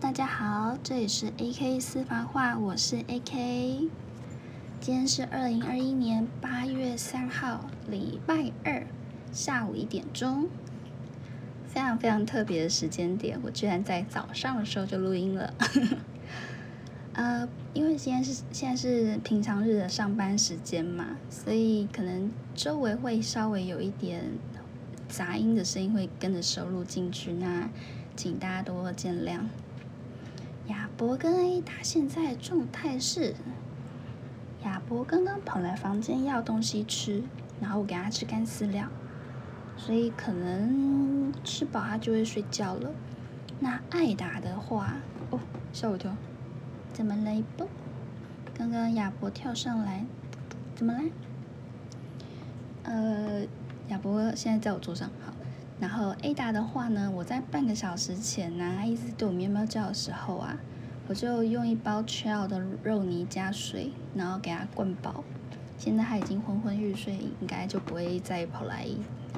大家好，这里是 AK 私房话，我是 AK。今天是二零二一年八月三号，礼拜二下午一点钟，非常非常特别的时间点，我居然在早上的时候就录音了。呃，因为现在是现在是平常日的上班时间嘛，所以可能周围会稍微有一点杂音的声音会跟着收录进去，那请大家多多见谅。亚伯跟 A 达现在状态是，亚伯刚刚跑来房间要东西吃，然后我给他吃干饲料，所以可能吃饱他就会睡觉了。那艾达的话，哦，吓我一跳，怎么了？不，刚刚亚伯跳上来，怎么啦？呃，亚伯现在在我桌上，好。然后 Ada 的话呢，我在半个小时前呢，他一直对我喵喵叫的时候啊，我就用一包 Chill 的肉泥加水，然后给他灌饱。现在他已经昏昏欲睡，应该就不会再跑来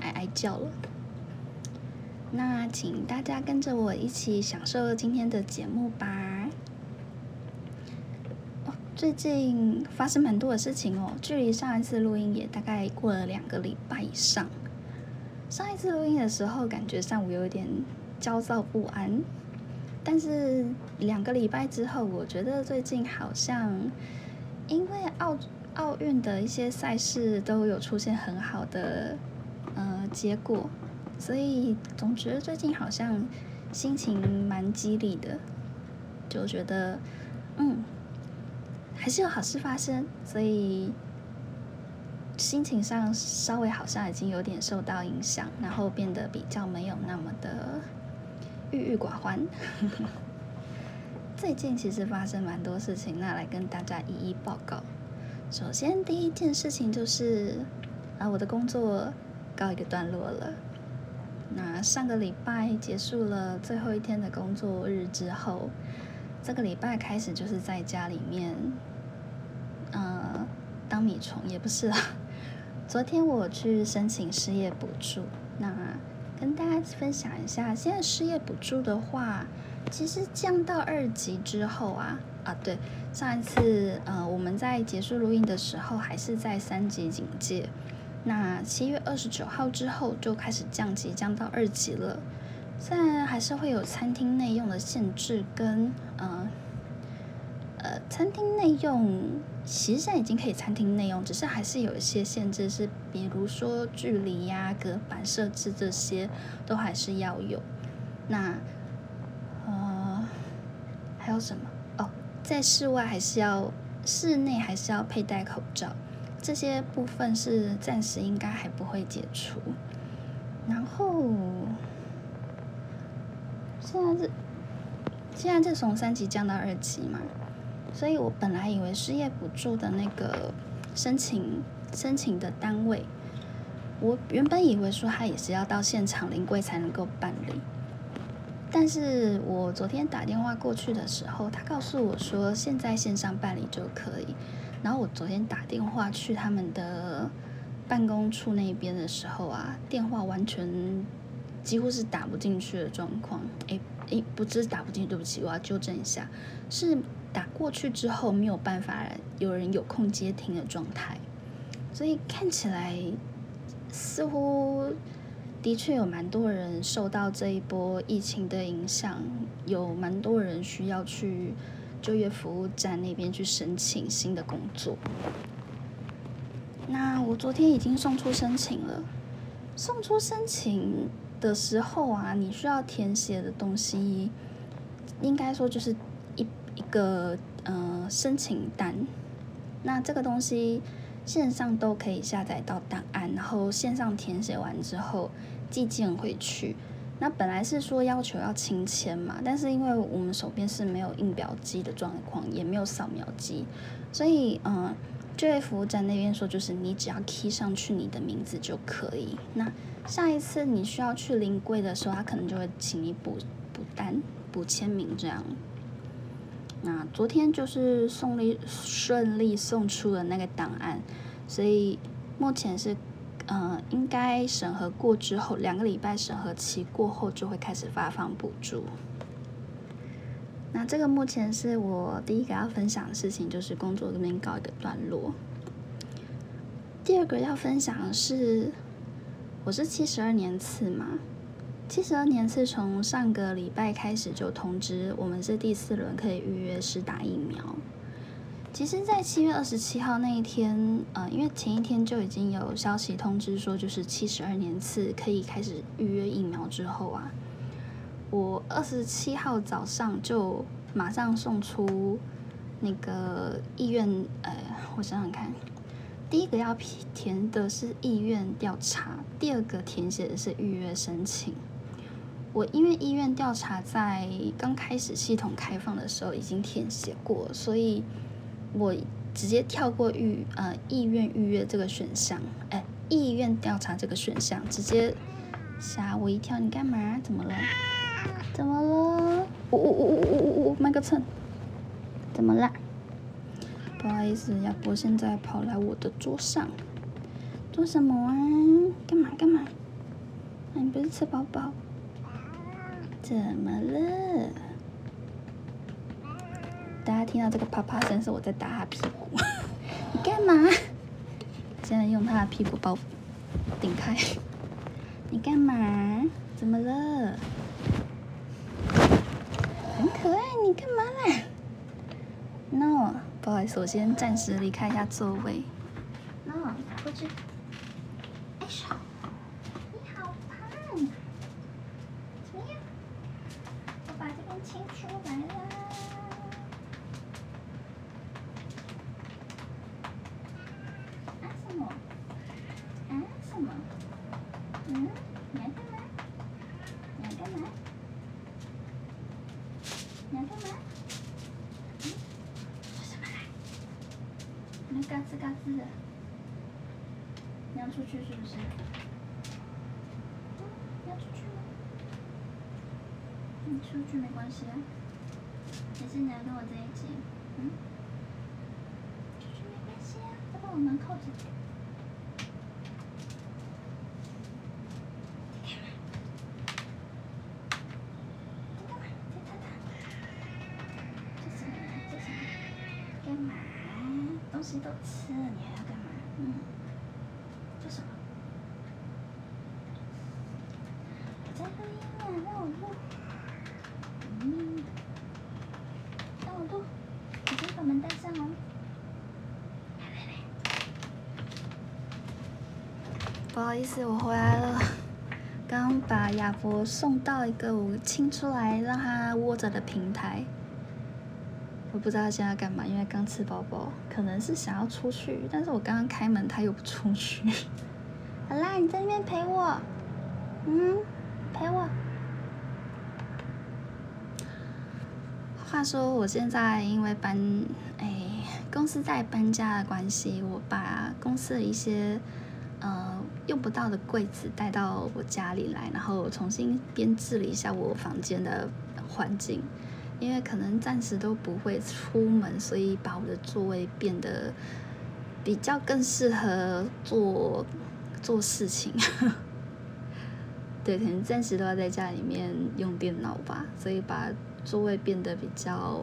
哀哀叫了。那请大家跟着我一起享受今天的节目吧。最近发生蛮多的事情哦，距离上一次录音也大概过了两个礼拜以上。上一次录音的时候，感觉上午有点焦躁不安，但是两个礼拜之后，我觉得最近好像因为奥奥运的一些赛事都有出现很好的呃结果，所以总觉得最近好像心情蛮激励的，就觉得嗯还是有好事发生，所以。心情上稍微好像已经有点受到影响，然后变得比较没有那么的郁郁寡欢。最近其实发生蛮多事情，那来跟大家一一报告。首先第一件事情就是，啊，我的工作告一个段落了。那上个礼拜结束了最后一天的工作日之后，这个礼拜开始就是在家里面，呃，当米虫也不是啦。昨天我去申请失业补助，那跟大家分享一下，现在失业补助的话，其实降到二级之后啊，啊对，上一次呃我们在结束录音的时候还是在三级警戒，那七月二十九号之后就开始降级，降到二级了，虽然还是会有餐厅内用的限制跟呃。呃，餐厅内用其实现在已经可以餐厅内用，只是还是有一些限制，是比如说距离呀、隔板设置这些都还是要有。那呃还有什么？哦，在室外还是要，室内还是要佩戴口罩，这些部分是暂时应该还不会解除。然后现在是现在是从三级降到二级嘛？所以我本来以为失业补助的那个申请申请的单位，我原本以为说他也是要到现场临柜才能够办理，但是我昨天打电话过去的时候，他告诉我说现在线上办理就可以。然后我昨天打电话去他们的办公处那边的时候啊，电话完全几乎是打不进去的状况。诶诶，不是打不进去，对不起，我要纠正一下，是。打过去之后没有办法有人有空接听的状态，所以看起来似乎的确有蛮多人受到这一波疫情的影响，有蛮多人需要去就业服务站那边去申请新的工作。那我昨天已经送出申请了，送出申请的时候啊，你需要填写的东西，应该说就是。一一个呃申请单，那这个东西线上都可以下载到档案，然后线上填写完之后寄件回去。那本来是说要求要亲签嘛，但是因为我们手边是没有印表机的状况，也没有扫描机，所以嗯，就业服务站那边说就是你只要 key 上去你的名字就可以。那下一次你需要去临柜的时候，他可能就会请你补补单、补签名这样。那昨天就是送利顺利送出了那个档案，所以目前是，呃，应该审核过之后，两个礼拜审核期过后就会开始发放补助。那这个目前是我第一个要分享的事情，就是工作这边告一个段落。第二个要分享的是，我是七十二年次嘛，七十二年次从上个礼拜开始就通知我们是第四轮可以预约试打疫苗。其实，在七月二十七号那一天，呃，因为前一天就已经有消息通知说，就是七十二年次可以开始预约疫苗之后啊，我二十七号早上就马上送出那个意愿，呃，我想想看。第一个要填的是意愿调查，第二个填写的是预约申请。我因为意愿调查在刚开始系统开放的时候已经填写过，所以我直接跳过预呃意愿预约这个选项，哎，意愿调查这个选项直接吓我一跳！你干嘛？怎么了？怎么了？呜呜呜呜呜呜！麦克蹭，怎么了？不好意思，亚波现在跑来我的桌上，做什么啊？干嘛干嘛？你不是吃饱饱？怎么了？大家听到这个啪啪声，是我在打他屁股。你干嘛？现在用他的屁股把顶开。你干嘛？怎么了？很可爱，你干嘛啦？No。不好意思，我先暂时离开一下座位。No，过去。哎少，你好胖！怎么样？我把这边清除来啦。啊什么？啊什么？嗯？你要干嘛？你要干嘛？你要干嘛？是的，你要出去是不是？嗯，你要出去吗？你出去没关系啊，还是你要跟我在一起？嗯？出去没关系啊，再把我门扣着。西都吃了，你还要干嘛？嗯，做什么？我在录音呢，让我录。嗯，让我录。你先把门带上哦。不好意思，我回来了。刚把亚博送到一个我清出来让他窝着的平台。我不知道他现在干嘛，因为刚吃饱饱，可能是想要出去。但是我刚刚开门，他又不出去。好啦，你在那边陪我，嗯，陪我。话说，我现在因为搬，哎，公司在搬家的关系，我把公司的一些呃用不到的柜子带到我家里来，然后重新编制了一下我房间的环境。因为可能暂时都不会出门，所以把我的座位变得比较更适合做做事情。对，可能暂时都要在家里面用电脑吧，所以把座位变得比较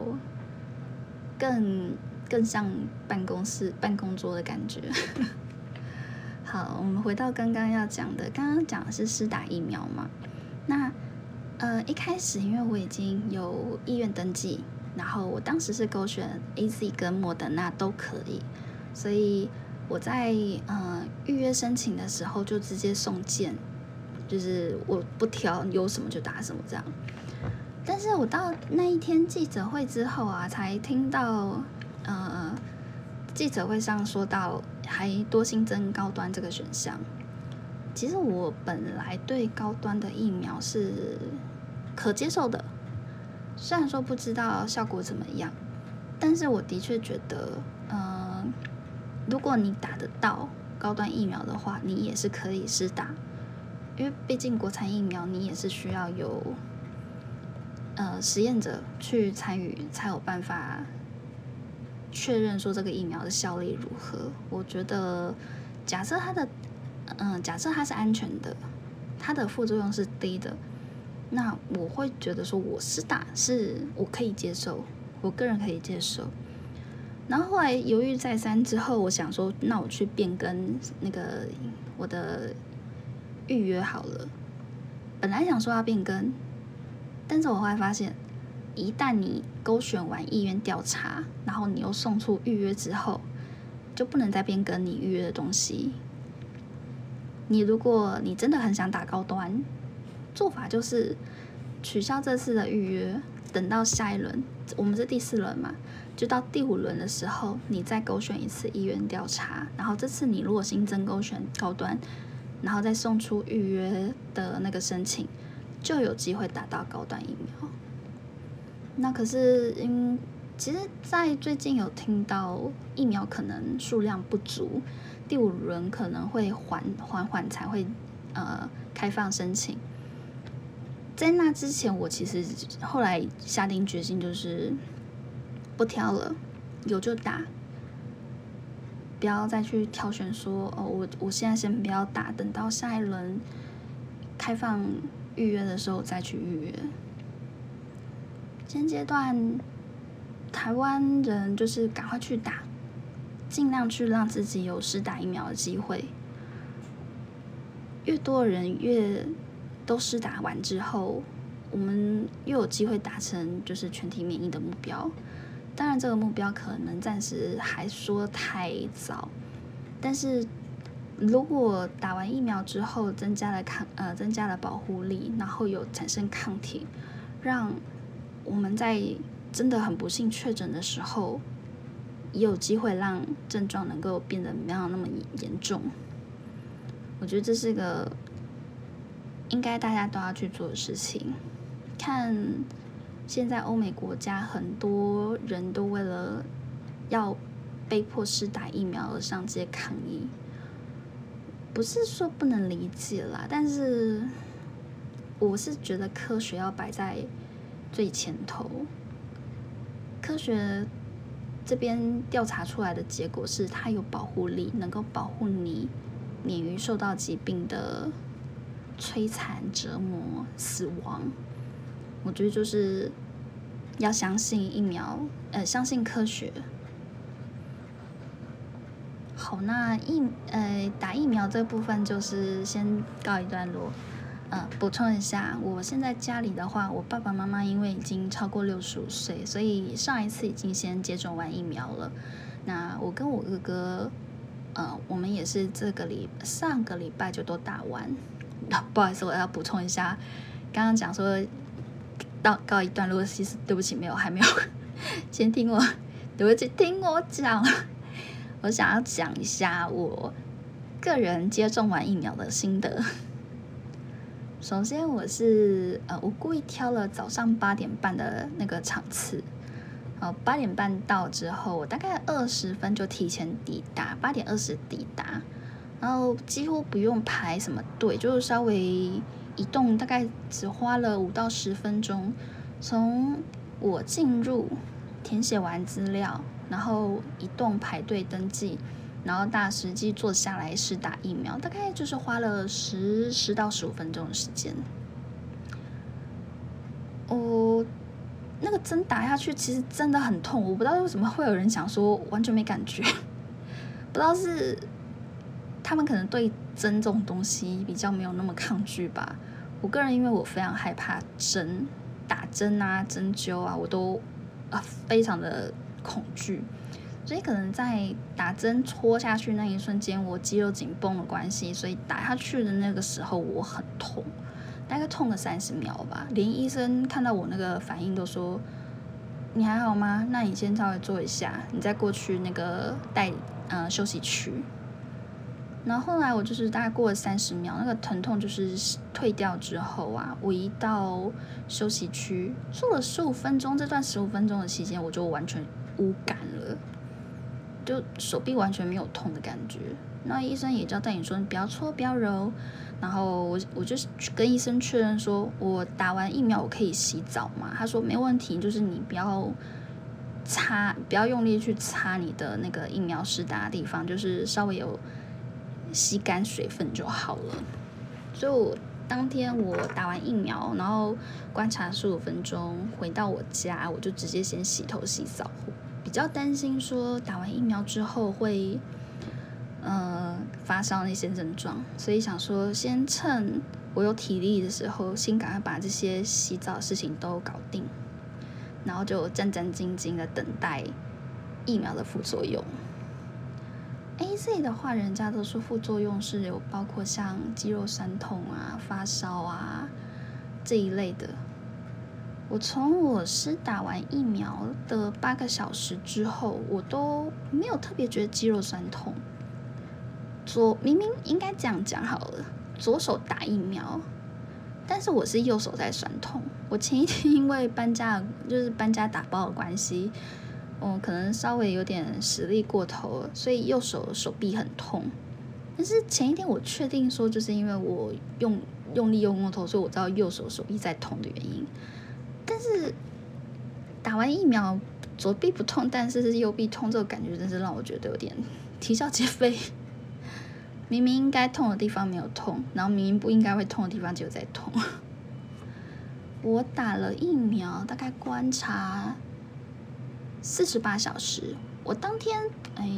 更更像办公室办公桌的感觉。好，我们回到刚刚要讲的，刚刚讲的是施打疫苗嘛？那。呃，一开始因为我已经有意愿登记，然后我当时是勾选 A Z 跟莫德纳都可以，所以我在呃预约申请的时候就直接送件，就是我不挑有什么就打什么这样。但是我到那一天记者会之后啊，才听到呃记者会上说到还多新增高端这个选项。其实我本来对高端的疫苗是。可接受的，虽然说不知道效果怎么样，但是我的确觉得，嗯，如果你打得到高端疫苗的话，你也是可以试打，因为毕竟国产疫苗你也是需要有，呃，实验者去参与才有办法确认说这个疫苗的效力如何。我觉得，假设它的，嗯，假设它是安全的，它的副作用是低的。那我会觉得说我是打是我可以接受，我个人可以接受。然后后来犹豫再三之后，我想说，那我去变更那个我的预约好了。本来想说要变更，但是我后来发现，一旦你勾选完意愿调查，然后你又送出预约之后，就不能再变更你预约的东西。你如果你真的很想打高端，做法就是取消这次的预约，等到下一轮，我们是第四轮嘛。就到第五轮的时候，你再勾选一次意愿调查，然后这次你如果新增勾选高端，然后再送出预约的那个申请，就有机会打到高端疫苗。那可是，因其实，在最近有听到疫苗可能数量不足，第五轮可能会缓缓缓才会呃开放申请。在那之前，我其实后来下定决心就是。不挑了，有就打，不要再去挑选说哦，我我现在先不要打，等到下一轮开放预约的时候再去预约。现阶段台湾人就是赶快去打，尽量去让自己有试打疫苗的机会。越多人越都施打完之后，我们又有机会达成就是全体免疫的目标。当然，这个目标可能暂时还说太早，但是如果打完疫苗之后增加了抗呃增加了保护力，然后有产生抗体，让我们在真的很不幸确诊的时候，也有机会让症状能够变得没有那么严重。我觉得这是个应该大家都要去做的事情，看。现在欧美国家很多人都为了要被迫施打疫苗而上街抗议，不是说不能理解啦，但是我是觉得科学要摆在最前头。科学这边调查出来的结果是，它有保护力，能够保护你免于受到疾病的摧残、折磨、死亡。我觉得就是要相信疫苗，呃，相信科学。好，那疫呃打疫苗这部分就是先告一段落。呃，补充一下，我现在家里的话，我爸爸妈妈因为已经超过六十五岁，所以上一次已经先接种完疫苗了。那我跟我哥哥，呃，我们也是这个礼上个礼拜就都打完。不好意思，我要补充一下，刚刚讲说。到告一段落，其实对不起，没有，还没有。先听我，对不起，听我讲。我想要讲一下我个人接种完疫苗的心得。首先，我是呃，我故意挑了早上八点半的那个场次。哦，八点半到之后，我大概二十分就提前抵达，八点二十抵达，然后几乎不用排什么队，就是稍微。移动大概只花了五到十分钟，从我进入填写完资料，然后移动排队登记，然后大实际坐下来是打疫苗，大概就是花了十十到十五分钟的时间。哦那个针打下去其实真的很痛，我不知道为什么会有人想说完全没感觉，不知道是他们可能对针这种东西比较没有那么抗拒吧。我个人因为我非常害怕针打针啊、针灸啊，我都啊非常的恐惧，所以可能在打针戳下去那一瞬间，我肌肉紧绷的关系，所以打下去的那个时候我很痛，大概痛了三十秒吧。连医生看到我那个反应都说：“你还好吗？那你先稍微坐一下，你再过去那个待嗯休息区。”然后后来我就是大概过了三十秒，那个疼痛就是退掉之后啊，我一到休息区坐了十五分钟，这段十五分钟的期间我就完全无感了，就手臂完全没有痛的感觉。那医生也交代你说你不要搓不要揉，然后我我就跟医生确认说我打完疫苗我可以洗澡嘛？他说没问题，就是你不要擦，不要用力去擦你的那个疫苗施打的地方，就是稍微有。吸干水分就好了，所以我当天我打完疫苗，然后观察十五分钟，回到我家，我就直接先洗头洗澡，比较担心说打完疫苗之后会呃发烧那些症状，所以想说先趁我有体力的时候，先赶快把这些洗澡的事情都搞定，然后就战战兢兢的等待疫苗的副作用。A Z 的话，人家都说副作用是有包括像肌肉酸痛啊、发烧啊这一类的。我从我是打完疫苗的八个小时之后，我都没有特别觉得肌肉酸痛。左明明应该这样讲好了，左手打疫苗，但是我是右手在酸痛。我前一天因为搬家，就是搬家打包的关系。哦，可能稍微有点实力过头了，所以右手手臂很痛。但是前一天我确定说，就是因为我用用力用过头，所以我知道右手手臂在痛的原因。但是打完疫苗左臂不痛，但是右臂痛，这个感觉真是让我觉得有点 啼笑皆非。明明应该痛的地方没有痛，然后明明不应该会痛的地方就在痛。我打了疫苗，大概观察。四十八小时，我当天，哎，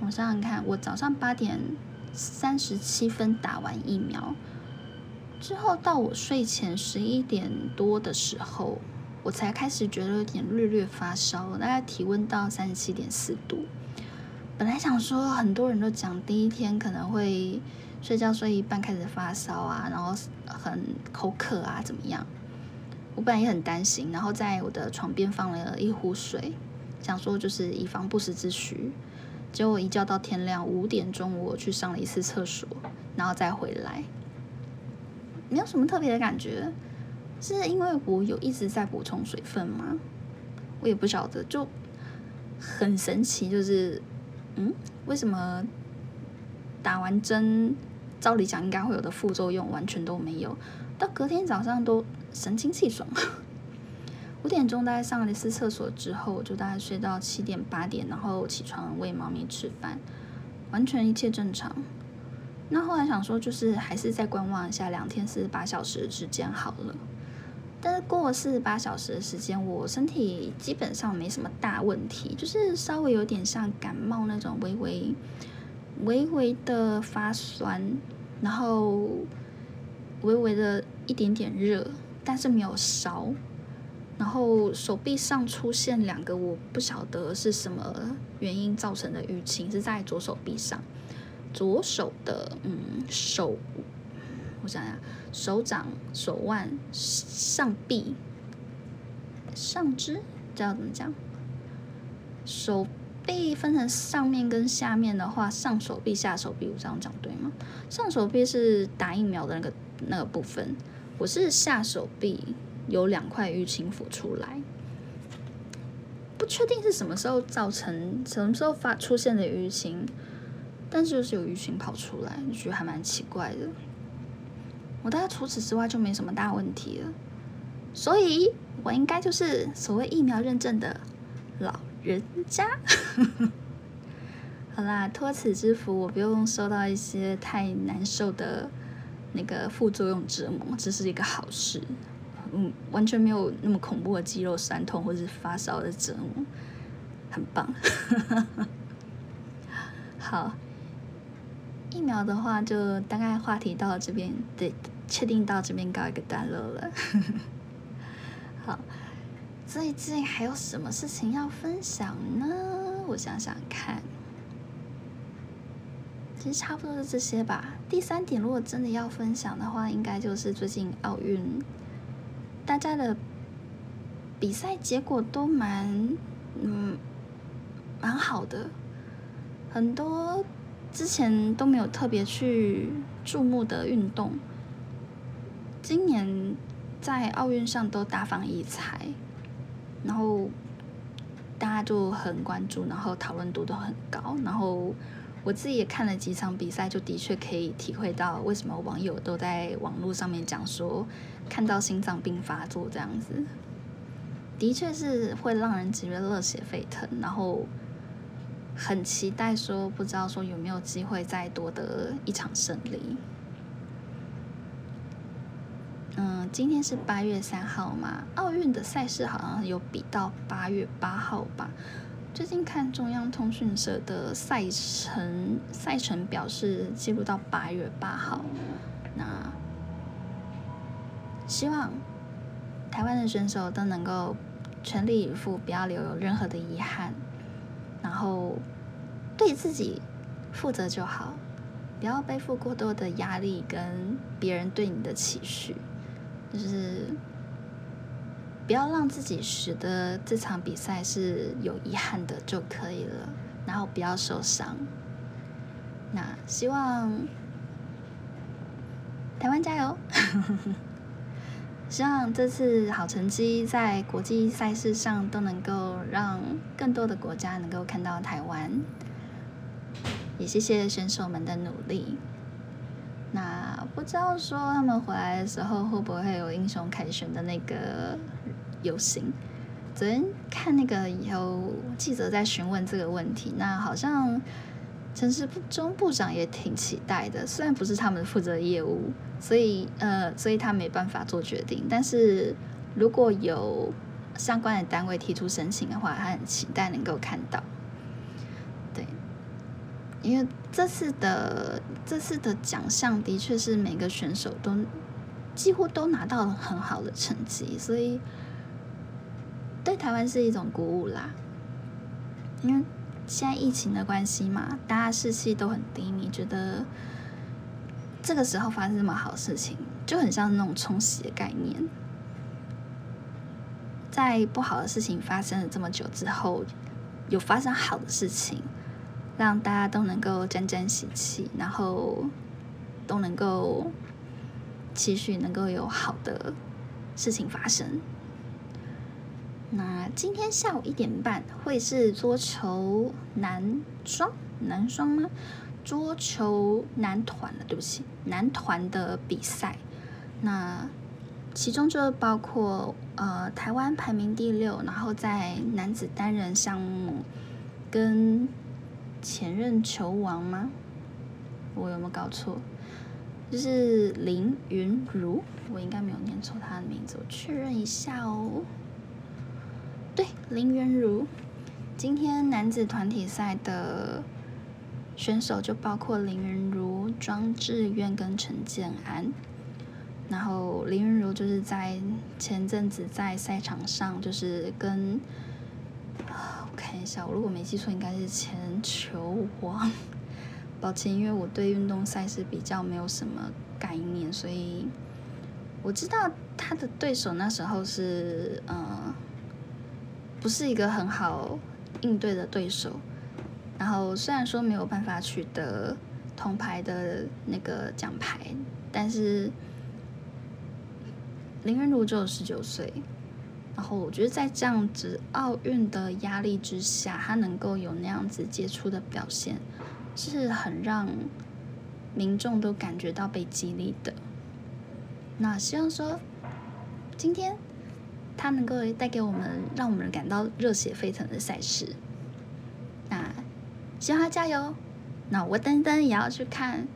我想想看，我早上八点三十七分打完疫苗，之后到我睡前十一点多的时候，我才开始觉得有点略略发烧，大概体温到三十七点四度。本来想说，很多人都讲第一天可能会睡觉睡一半开始发烧啊，然后很口渴啊，怎么样？我本来也很担心，然后在我的床边放了一壶水。想说就是以防不时之需，结果一觉到天亮五点钟，我去上了一次厕所，然后再回来，没有什么特别的感觉，是因为我有一直在补充水分吗？我也不晓得，就很神奇，就是嗯，为什么打完针，照理讲应该会有的副作用完全都没有，到隔天早上都神清气爽。五点钟大概上了一次厕所之后，就大概睡到七点八点，然后起床喂猫咪吃饭，完全一切正常。那后来想说，就是还是再观望一下两天四十八小时的时间好了。但是过了四十八小时的时间，我身体基本上没什么大问题，就是稍微有点像感冒那种微微微微的发酸，然后微微的一点点热，但是没有烧。然后手臂上出现两个，我不晓得是什么原因造成的淤青，是在左手臂上，左手的嗯手，我想想，手掌、手腕、上臂、上肢，这要怎么讲？手臂分成上面跟下面的话，上手臂、下手臂，我这样讲对吗？上手臂是打疫苗的那个那个部分，我是下手臂。有两块淤青浮出来，不确定是什么时候造成，什么时候发出现的淤青，但是就是有淤青跑出来，觉得还蛮奇怪的。我大概除此之外就没什么大问题了，所以我应该就是所谓疫苗认证的老人家。好啦，托此之福，我不用受到一些太难受的那个副作用折磨，这是一个好事。嗯，完全没有那么恐怖的肌肉酸痛或者是发烧的折磨，很棒。好，疫苗的话就大概话题到这边，对，确定到这边告一个段落了。好，最近还有什么事情要分享呢？我想想看，其实差不多是这些吧。第三点，如果真的要分享的话，应该就是最近奥运。大家的比赛结果都蛮嗯蛮好的，很多之前都没有特别去注目的运动，今年在奥运上都大放异彩，然后大家就很关注，然后讨论度都很高，然后我自己也看了几场比赛，就的确可以体会到为什么网友都在网络上面讲说。看到心脏病发作这样子，的确是会让人觉得热血沸腾，然后很期待说，不知道说有没有机会再夺得一场胜利。嗯，今天是八月三号嘛，奥运的赛事好像有比到八月八号吧。最近看中央通讯社的赛程，赛程表示记录到八月八号。那希望台湾的选手都能够全力以赴，不要留有任何的遗憾，然后对自己负责就好，不要背负过多的压力跟别人对你的期许。就是不要让自己使得这场比赛是有遗憾的就可以了，然后不要受伤。那希望台湾加油！希望这次好成绩在国际赛事上都能够让更多的国家能够看到台湾。也谢谢选手们的努力。那不知道说他们回来的时候会不会有英雄凯旋的那个游行？昨天看那个有记者在询问这个问题，那好像城市中部长也挺期待的。虽然不是他们负责业务，所以呃，所以他没办法做决定。但是如果有相关的单位提出申请的话，他很期待能够看到。因为。这次的这次的奖项的确是每个选手都几乎都拿到了很好的成绩，所以对台湾是一种鼓舞啦。因为现在疫情的关系嘛，大家士气都很低迷，觉得这个时候发生这么好事情，就很像那种冲洗的概念。在不好的事情发生了这么久之后，有发生好的事情。让大家都能够沾沾喜气，然后都能够期许能够有好的事情发生。那今天下午一点半会是桌球男双男双吗？桌球男团的，对不起，男团的比赛。那其中就包括呃台湾排名第六，然后在男子单人项目跟。前任球王吗？我有没有搞错？就是林云如，我应该没有念错他的名字，我确认一下哦。对，林云如。今天男子团体赛的选手就包括林云如、庄智渊跟陈建安。然后林云如就是在前阵子在赛场上就是跟。我看一下，我如果没记错，应该是前球王。抱歉，因为我对运动赛事比较没有什么概念，所以我知道他的对手那时候是呃，不是一个很好应对的对手。然后虽然说没有办法取得铜牌的那个奖牌，但是林元如只有十九岁。然后我觉得在这样子奥运的压力之下，他能够有那样子杰出的表现，是很让民众都感觉到被激励的。那希望说今天他能够带给我们，让我们感到热血沸腾的赛事。那希望他加油。那我等等也要去看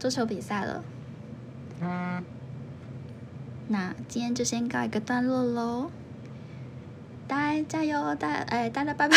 足球比赛了。那今天就先告一个段落喽。大家加油！大哎，大家拜拜。